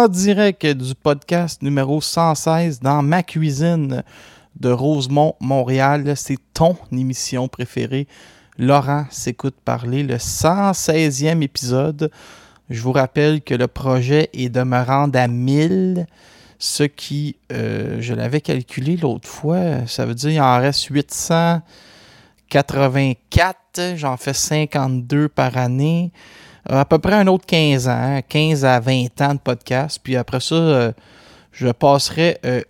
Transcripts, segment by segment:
En direct du podcast numéro 116 dans ma cuisine de Rosemont, Montréal. C'est ton émission préférée. Laurent s'écoute parler, le 116e épisode. Je vous rappelle que le projet est de me rendre à 1000, ce qui, euh, je l'avais calculé l'autre fois, ça veut dire qu'il en reste 884. J'en fais 52 par année à peu près un autre 15 ans, 15 à 20 ans de podcast. Puis après ça, euh, je passerai euh,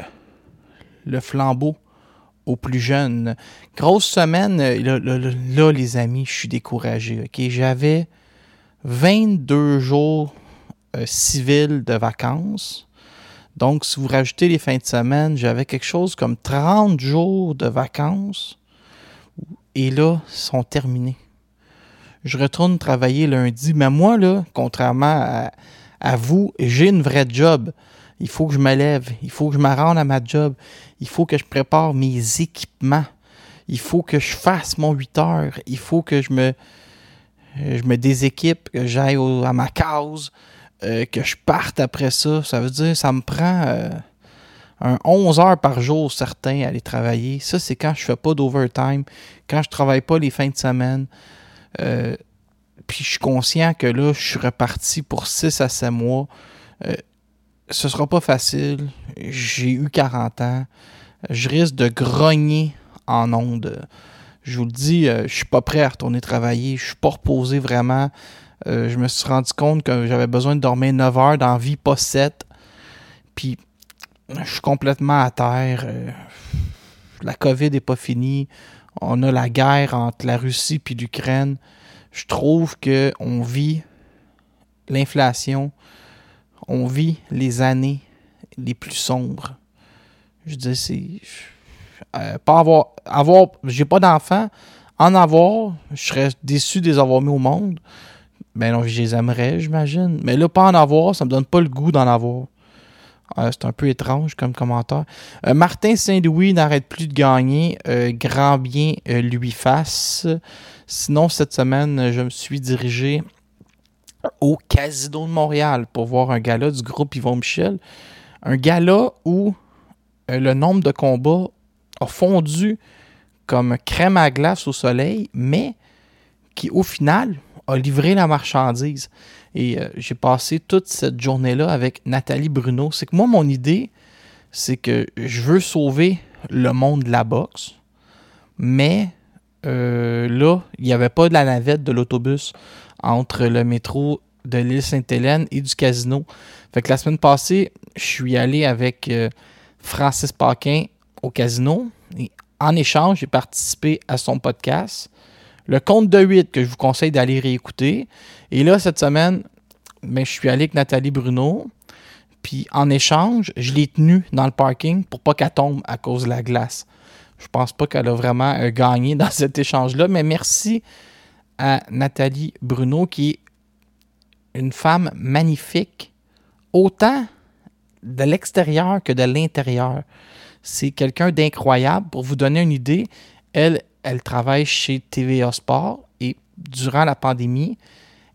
le flambeau aux plus jeunes. Grosse semaine, euh, là, les amis, je suis découragé. J'avais 22 jours euh, civils de vacances. Donc, si vous rajoutez les fins de semaine, j'avais quelque chose comme 30 jours de vacances. Et là, ils sont terminés je retourne travailler lundi. Mais moi, là, contrairement à, vous, j'ai une vraie job. Il faut que je me lève. Il faut que je me rende à ma job. Il faut que je prépare mes équipements. Il faut que je fasse mon 8 heures. Il faut que je me, je déséquipe, que j'aille à ma case, euh, que je parte après ça. Ça veut dire ça me prend euh, un 11 heures par jour, certains, à aller travailler. Ça, c'est quand je fais pas d'overtime, quand je travaille pas les fins de semaine. Euh, puis je suis conscient que là, je suis reparti pour 6 à 7 mois. Euh, ce sera pas facile. J'ai eu 40 ans. Je risque de grogner en ondes. Je vous le dis, euh, je suis pas prêt à retourner travailler. Je suis pas reposé vraiment. Euh, je me suis rendu compte que j'avais besoin de dormir 9 heures dans vie, pas 7. Puis je suis complètement à terre. Euh, la COVID n'est pas finie on a la guerre entre la Russie et l'Ukraine. Je trouve que on vit l'inflation, on vit les années les plus sombres. Je dis c'est euh, pas avoir j'ai pas d'enfants, en avoir, je serais déçu de les avoir mis au monde. Ben non, je les aimerais, j'imagine. Mais là, pas en avoir, ça me donne pas le goût d'en avoir. Euh, c'est un peu étrange comme commentaire. Euh, Martin Saint-Louis n'arrête plus de gagner. Euh, grand bien euh, lui fasse. Sinon, cette semaine, je me suis dirigé au Casino de Montréal pour voir un gala du groupe Yvon Michel. Un gala où le nombre de combats a fondu comme crème à glace au soleil, mais qui, au final, a livré la marchandise. Et euh, j'ai passé toute cette journée-là avec Nathalie Bruno. C'est que moi, mon idée, c'est que je veux sauver le monde de la boxe, mais euh, là, il n'y avait pas de la navette de l'autobus entre le métro de l'île Sainte-Hélène et du casino. Fait que la semaine passée, je suis allé avec euh, Francis Paquin au casino. Et en échange, j'ai participé à son podcast. Le compte de 8 que je vous conseille d'aller réécouter. Et là, cette semaine, ben, je suis allé avec Nathalie Bruno. Puis en échange, je l'ai tenue dans le parking pour pas qu'elle tombe à cause de la glace. Je pense pas qu'elle a vraiment euh, gagné dans cet échange-là, mais merci à Nathalie Bruno, qui est une femme magnifique, autant de l'extérieur que de l'intérieur. C'est quelqu'un d'incroyable. Pour vous donner une idée, elle, elle travaille chez TVA Sport et durant la pandémie,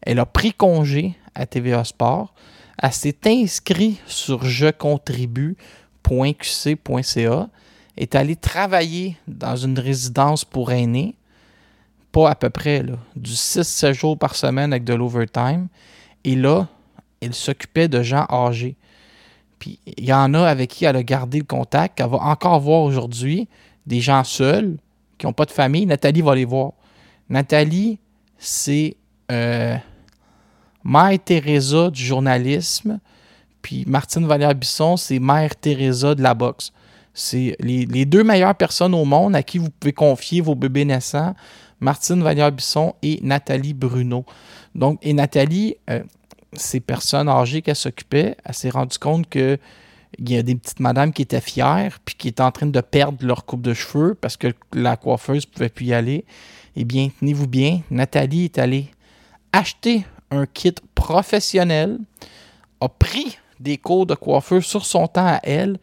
elle a pris congé à TVA Sport. Elle s'est inscrite sur jecontribue.qc.ca, est allée travailler dans une résidence pour aînés, pas à peu près, du 6-7 jours par semaine avec de l'overtime. Et là, elle s'occupait de gens âgés. Puis Puis il y en a avec qui elle a gardé le contact, qu'elle va encore voir aujourd'hui, des gens seuls, qui n'ont pas de famille. Nathalie va les voir. Nathalie, c'est euh, Mère Teresa du journalisme. Puis Martine Valère-Bisson, c'est Mère Teresa de la boxe. C'est les, deux meilleures personnes au monde à qui vous pouvez confier vos bébés naissants. Martine Vallière-Bisson et Nathalie Bruno. Donc, et Nathalie, euh, ces personnes âgées qu'elle s'occupait, elle s'est rendue compte que il y a des petites madames qui étaient fières puis qui étaient en train de perdre leur coupe de cheveux parce que la coiffeuse ne pouvait plus y aller. Eh bien, tenez-vous bien, Nathalie est allée acheter un kit professionnel, a pris des cours de coiffeur sur son temps à elle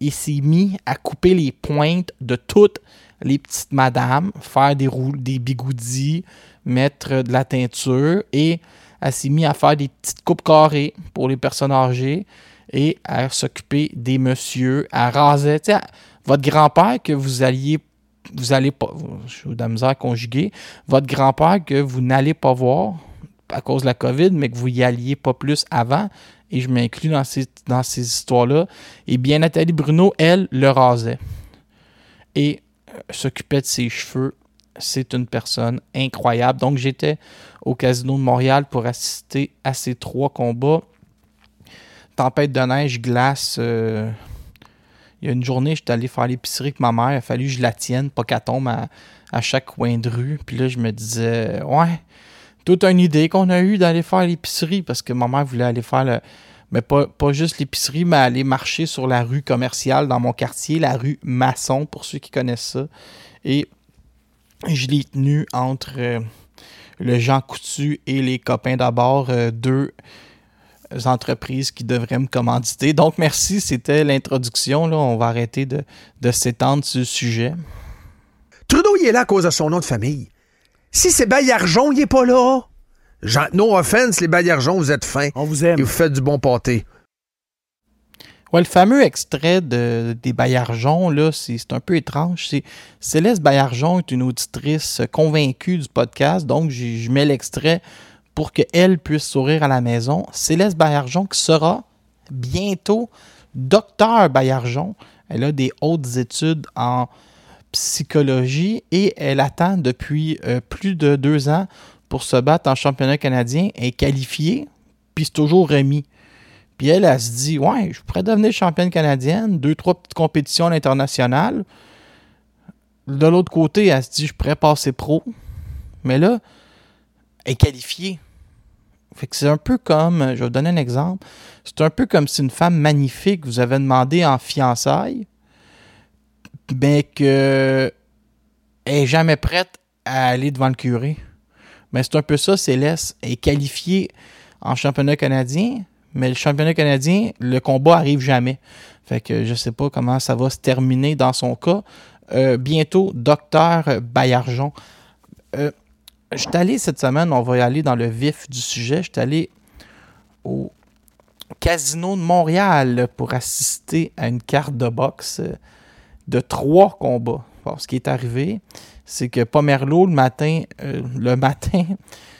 et s'est mis à couper les pointes de toutes les petites madames, faire des, des bigoudis, mettre de la teinture et elle s'est mis à faire des petites coupes carrées pour les personnes âgées et à s'occuper des messieurs, à raser. Votre grand-père que vous alliez, vous allez pas, je suis de la misère à conjuguer, votre grand-père que vous n'allez pas voir à cause de la COVID, mais que vous y alliez pas plus avant, et je m'inclus dans ces, dans ces histoires-là, et bien Nathalie Bruno, elle, le rasait. Et euh, s'occupait de ses cheveux. C'est une personne incroyable. Donc, j'étais au Casino de Montréal pour assister à ces trois combats. Tempête de neige, glace. euh, il y a une journée, j'étais allé faire l'épicerie avec ma mère. Il a fallu que je la tienne, pas qu'elle tombe à, à chaque coin de rue. Puis là, je me disais, ouais, toute une idée qu'on a eue d'aller faire l'épicerie parce que ma mère voulait aller faire le. Mais pas, pas juste l'épicerie, mais aller marcher sur la rue commerciale dans mon quartier, la rue Masson, pour ceux qui connaissent ça. Et je l'ai tenu entre euh, le Jean Coutu et les copains d'abord, euh, deux entreprises qui devraient me commanditer. Donc, merci, c'était l'introduction. Là. On va arrêter de, de s'étendre sur le sujet. Trudeau, il est là à cause de son nom de famille. Si c'est Baillargeon, il est pas là. Jean- no offense, les Baillargeons, vous êtes fins. On vous aime. Et vous faites du bon pâté. Ouais, le fameux extrait de, des Baillargeons, là, c'est c'est un peu étrange. C'est Céleste Baillargeon est une auditrice convaincue du podcast, donc je mets l'extrait pour qu'elle puisse sourire à la maison. Céleste Baillargeon qui sera bientôt docteur Baillargeon. Elle a des hautes études en psychologie et elle attend depuis euh, plus de deux ans pour se battre en championnat canadien. Elle est qualifiée, puis c'est toujours remis. Puis elle, elle se dit Ouais, je pourrais devenir championne canadienne, deux, trois petites compétitions à l'international. De l'autre côté, elle se dit Je pourrais passer pro. Mais là, elle est qualifiée. Fait que c'est un peu comme, je vais vous donner un exemple. C'est un peu comme si une femme magnifique vous avait demandé en fiançailles, mais que elle est jamais prête à aller devant le curé. Mais c'est un peu ça, Céleste. Est qualifiée en championnat canadien, mais le championnat canadien, le combat arrive jamais. Fait que je sais pas comment ça va se terminer dans son cas. Euh, bientôt, docteur Baillargeon. Euh, je suis allé cette semaine, on va y aller dans le vif du sujet. Je suis allé au Casino de Montréal pour assister à une carte de boxe de trois combats. Ce qui est arrivé, c'est que Pomerleau, le matin, euh, le matin,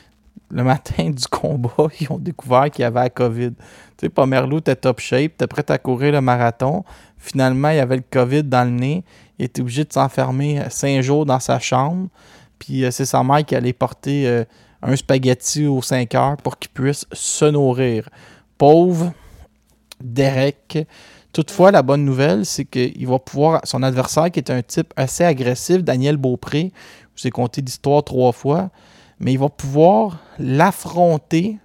le matin du combat, ils ont découvert qu'il y avait la COVID. Tu sais, Pomerleau était top shape, était prêt à courir le marathon. Finalement, il avait le COVID dans le nez. Il était obligé de s'enfermer cinq jours dans sa chambre. Puis euh, c'est sa mère qui allait porter euh, un spaghetti aux 5 heures pour qu'il puisse se nourrir. Pauvre Derek. Toutefois, la bonne nouvelle, c'est qu'il va pouvoir. Son adversaire, qui est un type assez agressif, Daniel Beaupré, je vous ai conté l'histoire trois fois, mais il va pouvoir l'affronter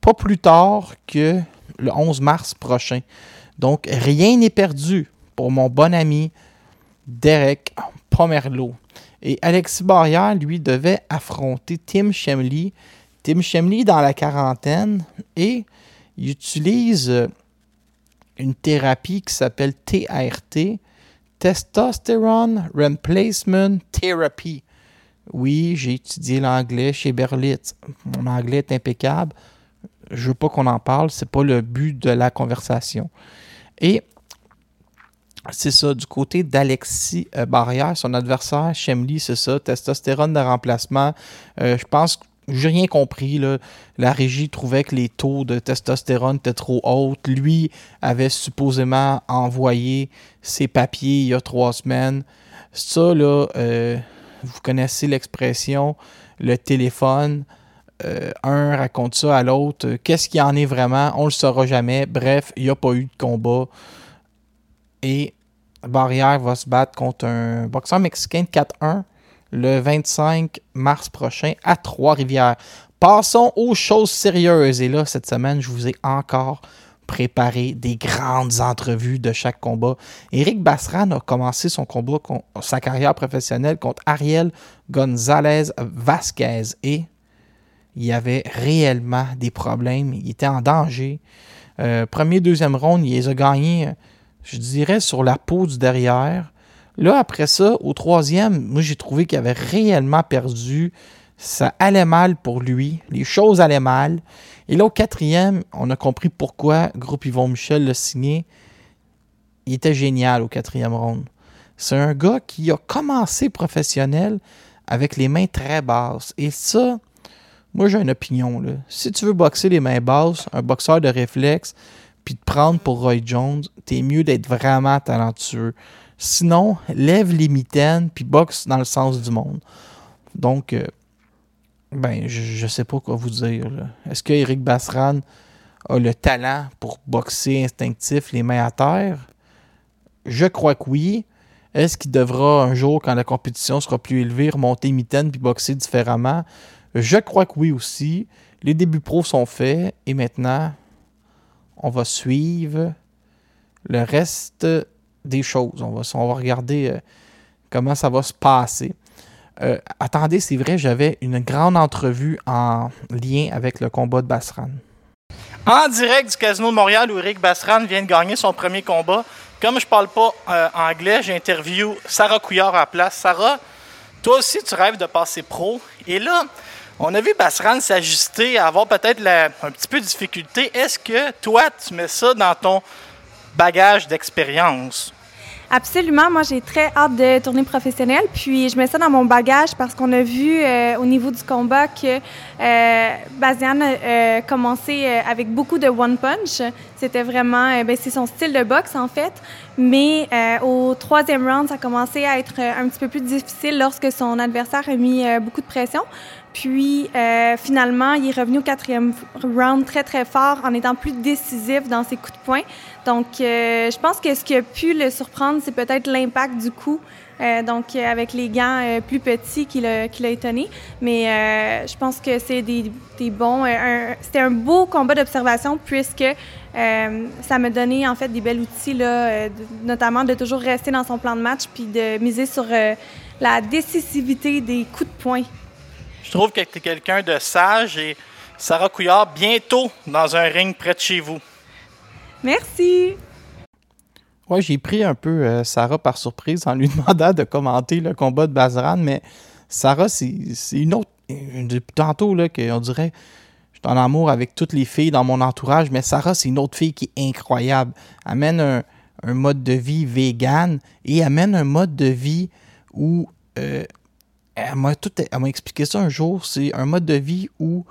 pas plus tard que le 11 mars prochain. Donc, rien n'est perdu pour mon bon ami Derek Pomerleau. Et Alexis Barrière, lui, devait affronter Tim Shemley. Tim Shemley dans la quarantaine et il utilise euh, une thérapie qui s'appelle TRT, Testosterone Replacement Therapy. Oui, j'ai étudié l'anglais chez Berlitz. Mon anglais est impeccable. Je veux pas qu'on en parle, c'est pas le but de la conversation. Et c'est ça, du côté d'Alexis euh, Barrière, son adversaire, Shemley, c'est ça, testostérone de remplacement. Euh, je pense j'ai rien compris. Là. La régie trouvait que les taux de testostérone étaient trop hauts. Lui avait supposément envoyé ses papiers il y a trois semaines. Ça, là, euh, vous connaissez l'expression, le téléphone. un raconte ça à l'autre. Qu'est-ce qu'il en est vraiment? On le saura jamais. Bref, il n'y a pas eu de combat. Et Barrière va se battre contre un boxeur mexicain de 4-1 le 25 mars prochain à Trois-Rivières. Passons aux choses sérieuses. Et là, cette semaine, je vous ai encore préparé des grandes entrevues de chaque combat. Éric Basran a commencé son combat, sa carrière professionnelle contre Ariel González Vasquez. Et il y avait réellement des problèmes. Il était en danger. Euh, premier, deuxième round, il les a gagnés, euh, je dirais, sur la peau du derrière. Là, après ça, au troisième, moi, j'ai trouvé qu'il avait réellement perdu. Ça allait mal pour lui. Les choses allaient mal. Et là, au quatrième, on a compris pourquoi Groupe Yvon Michel l'a signé. Il était génial au quatrième round. C'est un gars qui a commencé professionnel avec les mains très basses. Et ça, moi, j'ai une opinion. Si tu veux boxer les mains basses, un boxeur de réflexe, puis te prendre pour Roy Jones, t'es mieux d'être vraiment talentueux. Sinon, lève les mitaines, puis boxe dans le sens du monde. Donc, euh, ben, je, je sais pas quoi vous dire. Est-ce que Eric a le talent pour boxer instinctif les mains à terre? Je crois que oui. Est-ce qu'il devra un jour, quand la compétition sera plus élevée, remonter mitaine puis boxer différemment? Je crois que oui aussi. Les débuts pros sont faits et maintenant, on va suivre le reste des choses. On va, on va regarder euh, comment ça va se passer. Euh, attendez, c'est vrai, j'avais une grande entrevue en lien avec le combat de Basran. En direct du Casino de Montréal où Eric Basran vient de gagner son premier combat. Comme je parle pas euh, anglais, j'interview Sarah Couillard à la place. Sarah, toi aussi, tu rêves de passer pro. Et là, on a vu Basran s'ajuster, avoir peut-être un petit peu de difficulté. Est-ce que toi, tu mets ça dans ton bagage d'expérience? Absolument. Moi, j'ai très hâte de tourner professionnelle. Puis, je mets ça dans mon bagage parce qu'on a vu euh, au niveau du combat que euh, Bazian a euh, commencé euh, avec beaucoup de one punch. C'était vraiment, euh, ben, c'est son style de boxe en fait. Mais au troisième round, ça a commencé à être un petit peu plus difficile lorsque son adversaire a mis beaucoup de pression. Puis euh, finalement, il est revenu au quatrième round très très fort en étant plus décisif dans ses coups de poing. Donc, euh, je pense que ce qui a pu le surprendre, c'est peut-être l'impact du coup. Euh, donc, euh, avec les gants euh, plus petits qui l'a qui l'a étonné. Mais euh, je pense que c'est des, des bons. C'était un beau combat d'observation puisque ça m'a donné en fait des bels outils, là, de- notamment de toujours rester dans son plan de match puis de miser sur la décisivité des coups de poing. Je trouve que tu es quelqu'un de sage et Sarah Couillard, bientôt dans un ring près de chez vous. Merci! Ouais, j'ai pris un peu euh, Sarah par surprise en lui demandant de commenter le combat de Bazran, mais Sarah, c'est une autre. euh, Depuis tantôt, là, qu'on dirait. Je suis en amour avec toutes les filles dans mon entourage, mais Sarah, c'est une autre fille qui est incroyable. Amène un, mode de vie vegan et amène un mode de vie où. euh, elle m'a expliqué ça un jour. C'est un mode de vie où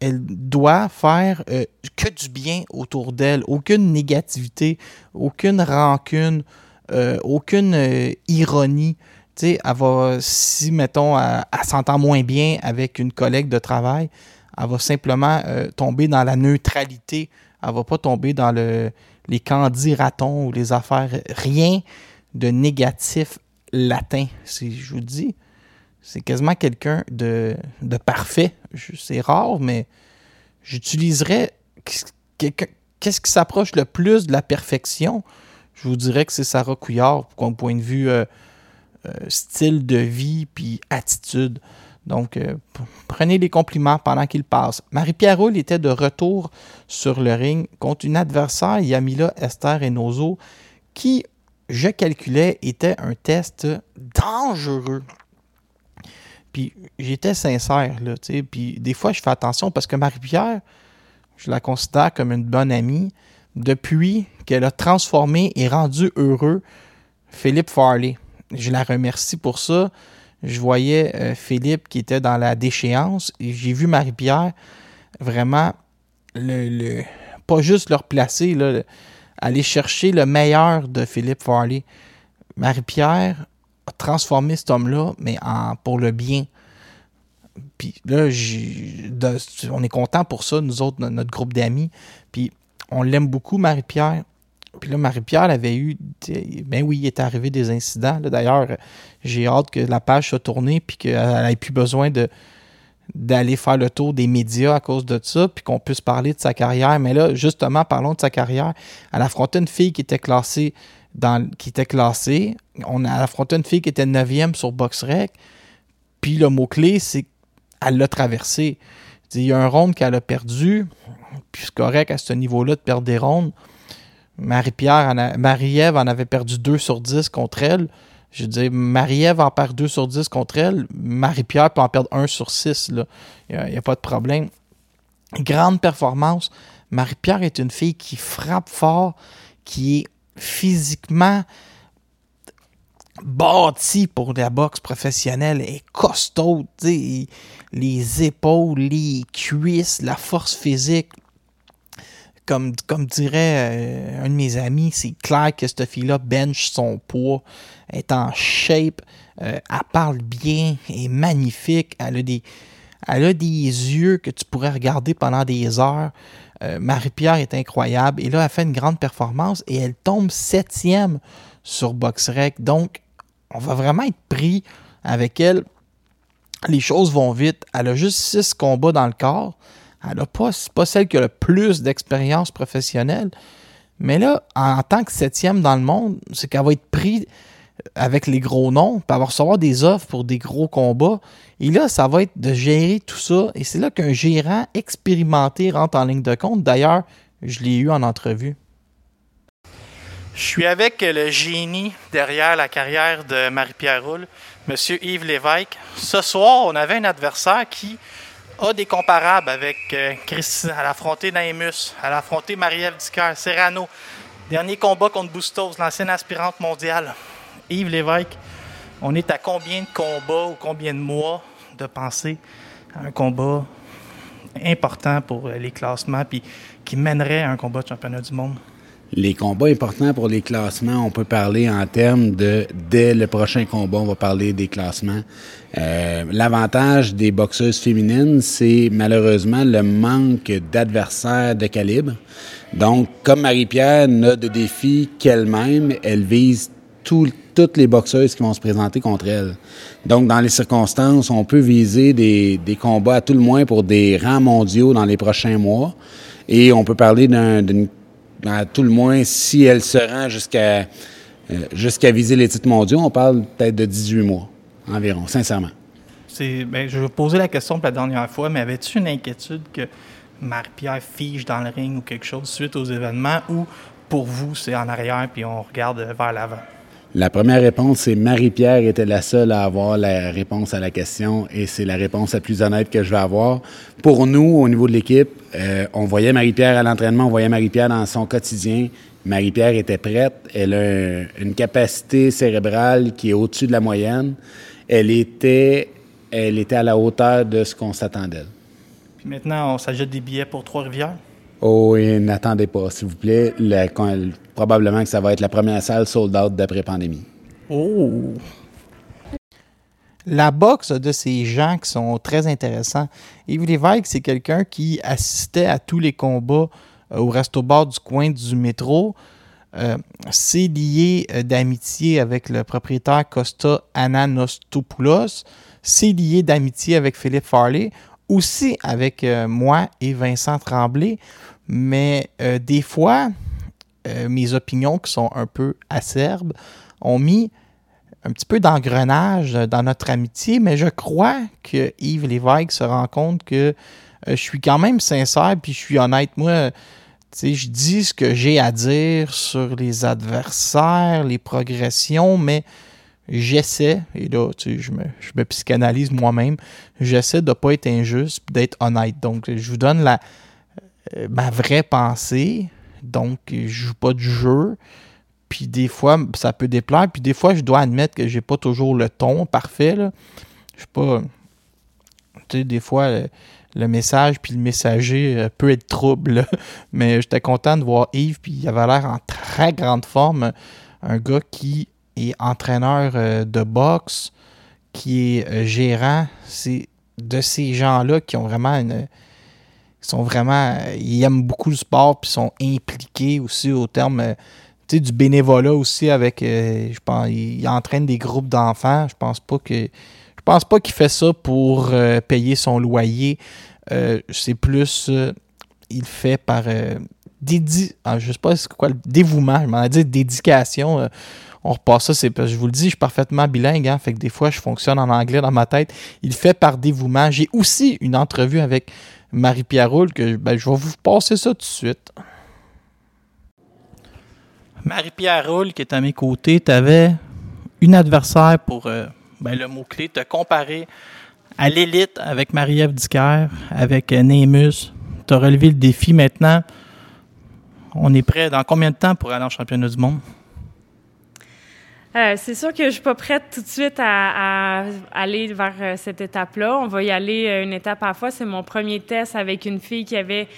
elle doit faire euh, que du bien autour d'elle, aucune négativité, aucune rancune, euh, aucune euh, ironie. Elle va, si, mettons, elle, s'entend moins bien avec une collègue de travail, elle va simplement tomber dans la neutralité. Elle va pas tomber dans le, les candis ratons ou les affaires. Rien de négatif latin. C'est- Je vous dis, c'est quasiment quelqu'un de, de parfait. C'est rare, mais j'utiliserais qu'est-ce- qui s'approche le plus de la perfection? Je vous dirais que c'est Sarah Couillard, d'un point de vue euh, euh, style de vie puis attitude. Donc, euh, prenez les compliments pendant qu'ils passent. Marie-Pierre Roule était de retour sur le ring contre une adversaire, Yamila Esther Enozo, qui, je calculais, était un test dangereux. Puis j'étais sincère, là, tu. Puis des fois, je fais attention parce que Marie-Pierre, je la considère comme une bonne amie depuis qu'elle a transformé et rendu heureux Philippe Farley. Je la remercie pour ça. je voyais euh, Philippe qui était dans la déchéance et j'ai vu Marie-Pierre vraiment le, le- pas juste le replacer, là, le- aller chercher le meilleur de Philippe Farley. Marie-Pierre a transformé cet homme-là, mais en, pour le bien. Puis là, on est content pour ça, nous autres, no- notre groupe d'amis. Puis on l'aime beaucoup, Marie-Pierre. Puis là, Marie-Pierre avait eu. Ben oui, il est arrivé des incidents. D'ailleurs, j'ai hâte que la page soit tournée puis qu'elle n'ait plus besoin de d'aller faire le tour des médias à cause de ça, puis qu'on puisse parler de sa carrière. Mais là, justement, parlons de sa carrière. Elle affrontait une fille qui était classée qui était classée. On a affronté une fille qui était 9e sur BoxRec. Puis le mot-clé, c'est qu'elle l'a traversé. Il y a un round qu'elle a perdu. Puis c'est correct à ce niveau-là de perdre des rondes. Marie-Pierre, a- Marie-Ève en avait perdu 2 sur 10 contre elle. Je dire, Marie-Ève en perd 2 sur 10 contre elle. Marie-Pierre peut en perdre 1 sur 6. Il n'y a, pas de problème. Grande performance. Marie-Pierre est une fille qui frappe fort, qui est physiquement bâtie pour la boxe professionnelle. Elle est costaud. Les épaules, les cuisses, la force physique comme, dirait euh, un de mes amis, c'est clair que cette fille-là bench son poids, est en shape, euh, elle parle bien, elle est magnifique, a des, elle a des yeux que tu pourrais regarder pendant des heures. Euh, Marie-Pierre est incroyable et là, elle fait une grande performance et elle tombe septième sur BoxRec. Donc, on va vraiment être pris avec elle. Les choses vont vite. Elle a juste six combats dans le corps. Elle n'a pas, pas celle qui a le plus d'expérience professionnelle. Mais là, en tant que septième dans le monde, c'est qu'elle va être prise avec les gros noms, puis va recevoir des offres pour des gros combats. Et là, ça va être de gérer tout ça. Et c'est là qu'un gérant expérimenté rentre en ligne de compte. D'ailleurs, je l'ai eu en entrevue. Je suis avec le génie derrière la carrière de Marie-Pierre Roule, M. Yves Lévesque. Ce soir, on avait un adversaire qui a des comparables avec euh, Christ. Elle a affronté Naemus, elle a affronté Marie-Ève Serrano. Dernier combat contre Bustos, l'ancienne aspirante mondiale. Yves Lévesque, on est à combien de combats ou combien de mois de penser à un combat important pour euh, les classements puis qui mènerait à un combat de championnat du monde? Les combats importants pour les classements, on peut parler en termes de dès le prochain combat, on va parler des classements. Euh, L'avantage des boxeuses féminines, c'est malheureusement le manque d'adversaires de calibre. Donc, comme Marie-Pierre n'a de défi qu'elle-même, elle vise tout- toutes les boxeuses qui vont se présenter contre elle. Donc, dans les circonstances, on peut viser des, combats à tout le moins pour des rangs mondiaux dans les prochains mois. Et on peut parler d'un- d'une à tout le moins, si elle se rend jusqu'à euh, jusqu'à viser les titres mondiaux, on parle peut-être de 18 mois environ, sincèrement. C'est, ben, je poser la question pour la dernière fois, mais avais-tu une inquiétude que Marie-Pierre fige dans le ring ou quelque chose suite aux événements ou pour vous, c'est en arrière puis on regarde vers l'avant? La première réponse, c'est Marie-Pierre était la seule à avoir la réponse à la question et c'est la réponse la plus honnête que je vais avoir. Pour nous, au niveau de l'équipe, euh, on voyait Marie-Pierre à l'entraînement, on voyait Marie-Pierre dans son quotidien. Marie-Pierre était prête. Elle a un- une capacité cérébrale qui est au-dessus de la moyenne. Elle était, elle était à la hauteur de ce qu'on s'attend d'elle. Puis maintenant, on s'ajoute des billets pour Trois-Rivières. Oh, et n'attendez pas, s'il vous plaît. La- probablement que ça va être la première salle sold out d'après-pandémie. Oh! La boxe de ces gens qui sont très intéressants. Yves Lévesque, c'est quelqu'un qui assistait à tous les combats euh, au resto-bar du coin du métro. Euh, c'est lié euh, d'amitié avec le propriétaire Costa Ananostopoulos. C'est lié d'amitié avec Philippe Farley. Aussi avec moi et Vincent Tremblay. Mais des fois, euh, mes opinions qui sont un peu acerbes ont mis un petit peu d'engrenage dans notre amitié, mais je crois que Yves Lévesque se rend compte que euh, je suis quand même sincère puis je suis honnête. Moi, je dis ce que j'ai à dire sur les adversaires, les progressions, mais j'essaie, et là, je me, je me psychanalyse moi-même, j'essaie de ne pas être injuste d'être honnête. Donc, je vous donne la, euh, ma vraie pensée. Donc, je joue pas de jeu. Puis des fois, ça peut déplaire. Puis des fois, je dois admettre que j'ai pas toujours le ton parfait. Là. Je suis pas. Tu sais, des fois, le, message puis le messager euh, peut être trouble. Mais j'étais content de voir Yves. Puis il avait l'air en très grande forme. Un gars qui est entraîneur euh, de boxe, qui est euh, gérant. C'est de ces gens-là qui ont vraiment une ils sont vraiment ils aiment beaucoup le sport puis sont impliqués aussi au terme euh, du bénévolat aussi avec euh, je pense il, il entraîne des groupes d'enfants je pense pas que je pense pas qu'il fait ça pour euh, payer son loyer c'est plus il fait par dédi ah, je sais pas c'est quoi le dévouement je m'en ai dit dédication on repasse ça, c'est je vous le dis, je suis parfaitement bilingue, hein, fait que des fois je fonctionne en anglais dans ma tête. Il fait par dévouement. J'ai aussi une entrevue avec Marie-Pierre Roule que ben, je vais vous passer ça tout de suite. Marie-Pierre Roule, qui est à mes côtés, tu avais une adversaire pour euh, ben, le mot-clé, te comparer à l'élite avec Marie-Ève Dicker, avec euh, Némus. Tu as relevé le défi maintenant. On est prêt dans combien de temps pour aller en championnat du monde? Euh, c'est sûr que je suis pas prête tout de suite à, aller vers euh, cette étape-là. On va y aller euh, une étape à la fois. C'est mon premier test avec une fille qui avait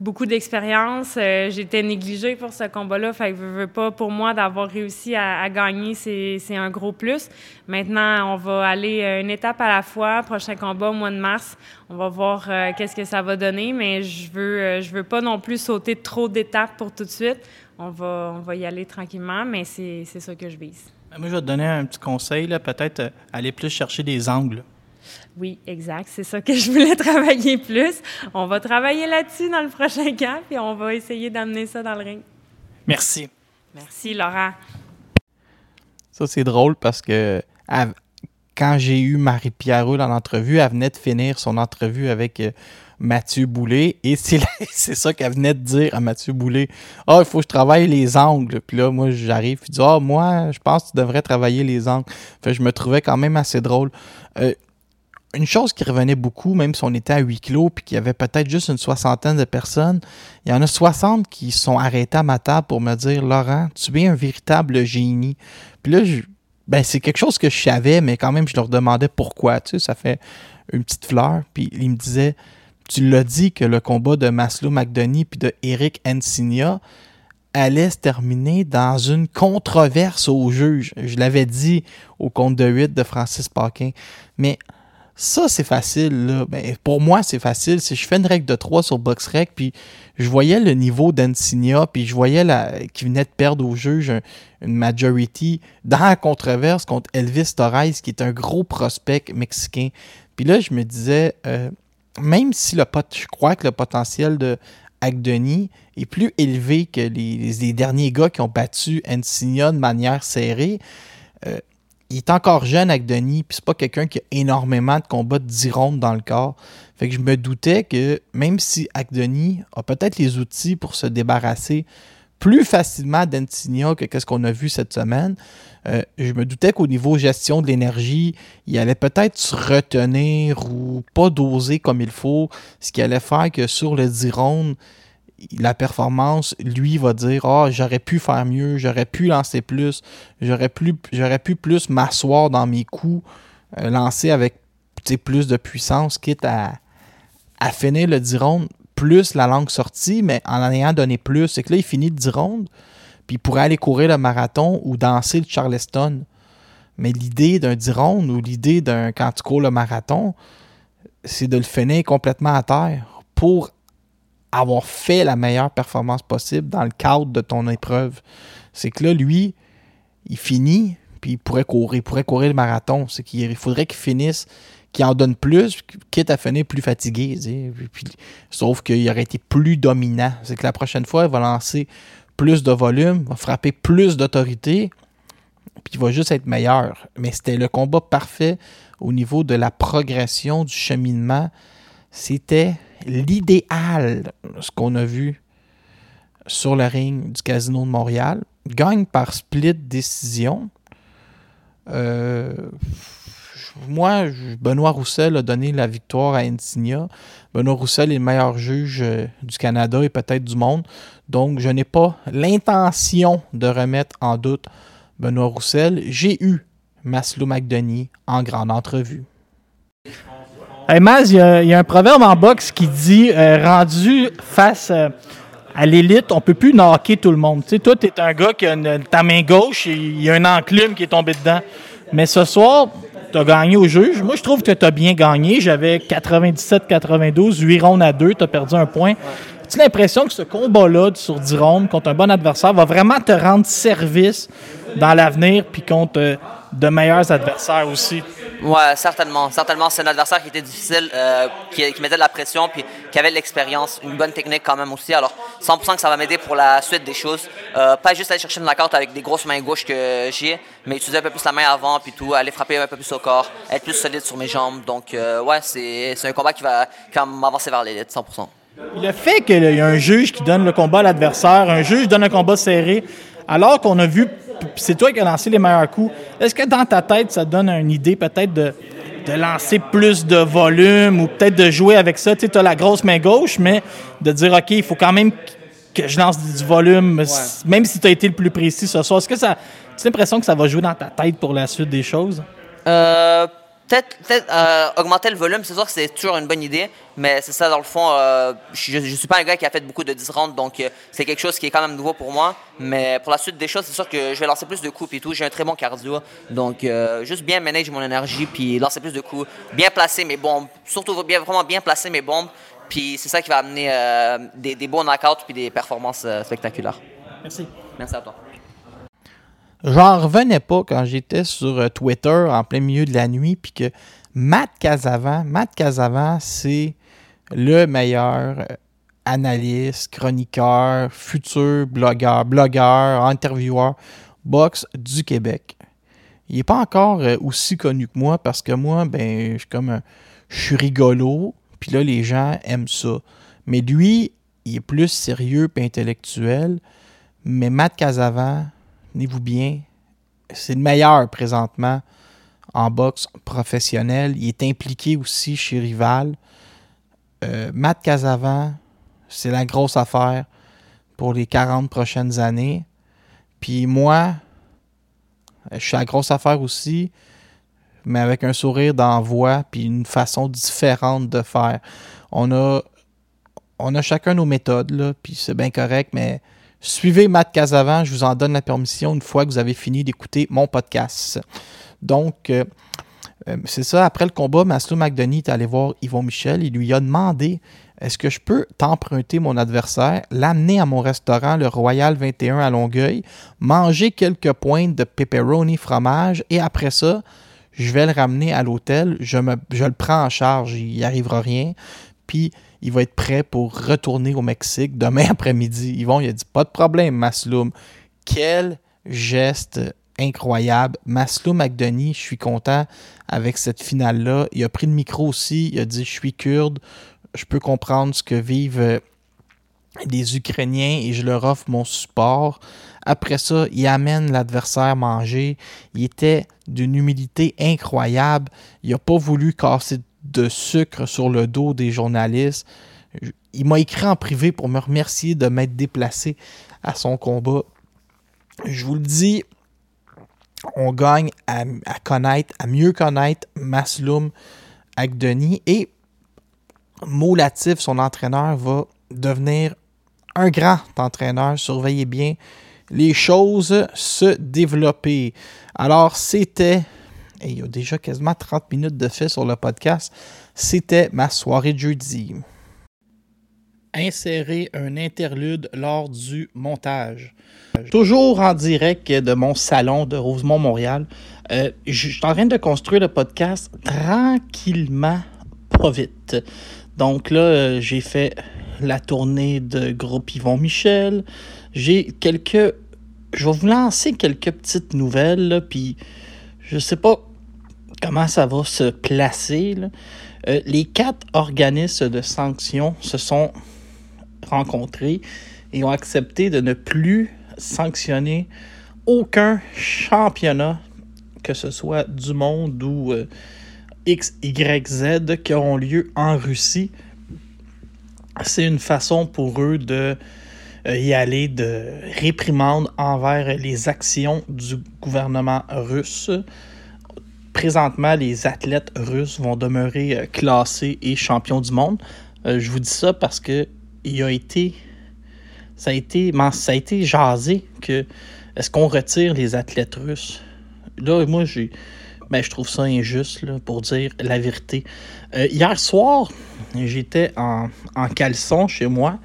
beaucoup d'expérience. J'étais négligée pour ce combat-là. Fait que je veux pas pour moi d'avoir réussi à, gagner, c'est un gros plus. Maintenant, on va aller une étape à la fois. Prochain combat mois de mars. On va voir qu'est-ce que ça va donner, mais je veux je veux pas non plus sauter trop d'étapes pour tout de suite. On va on va y aller tranquillement, mais c'est c'est ça que je vise. Moi, je vais te donner un petit conseil, là, peut-être euh, aller plus chercher des angles. Oui, exact. C'est ça que je voulais travailler plus. On va travailler là-dessus dans le prochain camp, puis on va essayer d'amener ça dans le ring. Merci. Merci, Laurent. Ça, c'est drôle parce que quand j'ai eu Marie-Pierre Roule en entrevue, elle venait de finir son entrevue avec euh, Mathieu Boulay et c'est ça qu'elle venait de dire à Mathieu Boulay. Ah, il faut que je travaille les angles. Puis là, moi, j'arrive et dis Ah, moi, je pense que tu devrais travailler les angles. Fait je me trouvais quand même assez drôle. Euh, une chose qui revenait beaucoup, même si on était à huis clos puis qu'il y avait peut-être juste une soixantaine de personnes, il y en a 60 qui sont arrêtés à ma table pour me dire Laurent, tu es un véritable génie. Puis là, ben, c'est quelque chose que je savais, mais quand même, je leur demandais pourquoi. Tu sais, ça fait une petite fleur. Puis il me disait Tu l'as dit que le combat de Maslow McDonough puis de Eric Encinia allait se terminer dans une controverse au juge. Je l'avais dit au compte de 8 de Francis Paquin. Mais ça, c'est facile. Ben, pour moi, c'est facile. Si je fais une règle de 3 sur BoxRec, puis je voyais le niveau d'Ansigna, puis je voyais la, qu'il venait de perdre au juge un- une majority dans la controverse contre Elvis Torres, qui est un gros prospect mexicain. Puis là, je me disais, euh, même si le pot, je crois que le potentiel de Agdeni est plus élevé que les, derniers gars qui ont battu Ansigna de manière serrée, euh, il est encore jeune avec Denis, puis c'est pas quelqu'un qui a énormément de combats de 10 rondes dans le corps. Fait que je me doutais que même si Agdeni a peut-être les outils pour se débarrasser plus facilement d'Antigna que ce qu'on a vu cette semaine, euh, je me doutais qu'au niveau gestion de l'énergie, il allait peut-être se retenir ou pas doser comme il faut, ce qui allait faire que sur le 10 rondes, la performance, lui va dire Ah, j'aurais pu faire mieux, j'aurais pu lancer plus, j'aurais pu, plus m'asseoir dans mes coups, euh, lancer avec plus de puissance, quitte à, à finir le 10 rondes, plus la langue sortie, mais en en ayant donné plus. C'est que là, il finit le 10 rondes, puis il pourrait aller courir le marathon ou danser le Charleston. Mais l'idée d'un 10 rondes ou l'idée d'un quand tu cours le marathon, c'est de le finir complètement à terre pour avoir fait la meilleure performance possible dans le cadre de ton épreuve. C'est que là, lui, il finit, puis il pourrait courir, il pourrait courir le marathon. C'est qu'il il faudrait qu'il finisse, qu'il en donne plus, quitte à finir plus fatigué. puis- sauf qu'il aurait été plus dominant. C'est que la prochaine fois, il va lancer plus de volume, va frapper plus d'autorité, puis il va juste être meilleur. Mais c'était le combat parfait au niveau de la progression, du cheminement. C'était l'idéal, ce qu'on a vu sur le ring du Casino de Montréal. Gagne par split décision. Euh, moi, Benoît Roussel a donné la victoire à Insignia. Benoît Roussel est le meilleur juge euh, du Canada et peut-être du monde. Donc, je n'ai pas l'intention de remettre en doute Benoît Roussel. J'ai eu Maslow McDonough en grande entrevue. Hey Maz, il y, a- un proverbe en boxe qui dit euh, rendu face euh, à l'élite, on peut plus knocker tout le monde. Tu sais, toi, tu es un gars qui a ta main gauche et il y a un enclume qui est tombé dedans. Mais ce soir, tu as gagné au juge. Moi, je trouve que tu as bien gagné. J'avais 97-92, 8 rondes à 2, tu as perdu un point. As-tu l'impression que ce combat-là sur 10 rondes contre un bon adversaire va vraiment te rendre service dans l'avenir puis contre euh, de meilleurs adversaires aussi? Ouais, certainement. Certainement, c'est un adversaire qui était difficile, euh, qui, qui mettait de la pression, puis qui avait de l'expérience, une bonne technique quand même aussi. Alors, 100% que ça va m'aider pour la suite des choses. Euh, pas juste aller chercher une carte avec des grosses mains gauches que j'ai, mais utiliser un peu plus la main avant, puis tout, aller frapper un peu plus au corps, être plus solide sur mes jambes. Donc, euh, ouais, c'est un combat qui va, qui va m'avancer vers l'élite, 100%. Le fait qu'il y a un juge qui donne le combat à l'adversaire, un juge donne un combat serré, alors qu'on a vu, c'est toi qui as lancé les meilleurs coups, est-ce que dans ta tête, ça donne une idée peut-être de, de lancer plus de volume ou peut-être de jouer avec ça? Tu as la grosse main gauche, mais de dire, OK, il faut quand même que je lance du volume, même si tu as été le plus précis ce soir. Est-ce que ça, tu as l'impression que ça va jouer dans ta tête pour la suite des choses? Euh, peut-être euh, augmenter le volume, c'est sûr que c'est toujours une bonne idée, mais c'est ça, dans le fond, euh, je ne suis pas un gars qui a fait beaucoup de 10 rounds, donc euh, c'est quelque chose qui est quand même nouveau pour moi. Mais pour la suite des choses, c'est sûr que je vais lancer plus de coups et tout. J'ai un très bon cardio, donc juste bien manager mon énergie, puis lancer plus de coups, bien placer mes bombes, surtout bien, vraiment bien placer mes bombes, puis c'est ça qui va amener des, des bons knockouts puis des performances spectaculaires. Merci. Merci à toi. J'en revenais pas quand j'étais sur euh, Twitter en plein milieu de la nuit, puis que Matt Casavan, Matt c'est le meilleur euh, analyste, chroniqueur, futur blogueur, blogueur, intervieweur boxe du Québec. Il n'est pas encore euh, aussi connu que moi parce que moi, ben, je suis comme un- je suis rigolo, puis là, les gens aiment ça. Mais lui, il est plus sérieux et intellectuel. Mais Matt Casavan, tenez-vous bien, c'est le meilleur présentement en boxe professionnelle. Il est impliqué aussi chez Rival. Euh, Matt Casavan, c'est la grosse affaire pour les 40 prochaines années. Puis moi, je suis la grosse affaire aussi, mais avec un sourire d'envoi puis une façon différente de faire. On a, on a chacun nos méthodes, là, puis c'est bien correct, mais suivez Matt Casavan, je vous en donne la permission une fois que vous avez fini d'écouter mon podcast. Donc, euh, euh, c'est ça, après le combat, Maslow McDonough est allé voir Yvon Michel, il lui a demandé est-ce que je peux t'emprunter mon adversaire, l'amener à mon restaurant, le Royal 21 à Longueuil, manger quelques pointes de pepperoni fromage et après ça, je vais le ramener à l'hôtel, je, me, je le prends en charge, il n'y arrivera rien, puis il va être prêt pour retourner au Mexique demain après-midi. Yvon, il a dit pas de problème, Masloum. Quel geste incroyable. Maslow McDonough, je suis content avec cette finale-là. Il a pris le micro aussi, il a dit Je suis kurde, je peux comprendre ce que vivent euh, les Ukrainiens et je leur offre mon support. Après ça, il amène l'adversaire manger. Il était d'une humilité incroyable. Il n'a pas voulu casser de sucre sur le dos des journalistes. Il m'a écrit en privé pour me remercier de m'être déplacé à son combat. Je vous le dis, on gagne à, connaître, à mieux connaître Masloum Agdeni et Moulatif, son entraîneur, va devenir un grand entraîneur. Surveillez bien les choses se développer. Alors, c'était, et il y a déjà quasiment 30 minutes de fait sur le podcast, c'était ma soirée de jeudi. Insérer un interlude lors du montage. Toujours en direct de mon salon de Rosemont, Montréal. Euh, je suis en train de construire le podcast tranquillement, pas vite. Donc là, euh, j'ai fait la tournée de groupe Yvon Michel. J'ai quelques. Je vais vous lancer quelques petites nouvelles, puis je sais pas comment ça va se placer. Euh, les quatre organismes de sanctions se sont rencontrés et ont accepté de ne plus sanctionner aucun championnat que ce soit du monde ou euh, X, Y, Z, qui auront lieu en Russie, c'est une façon pour eux de euh, y aller de réprimande envers les actions du gouvernement russe. Présentement, les athlètes russes vont demeurer euh, classés et champions du monde. Euh, je vous dis ça parce que il a été ça a été ça a été jasé que est-ce qu'on retire les athlètes russes? Là moi j'ai ben, je trouve ça injuste là, pour dire la vérité. Euh, hier soir j'étais en, en caleçon chez moi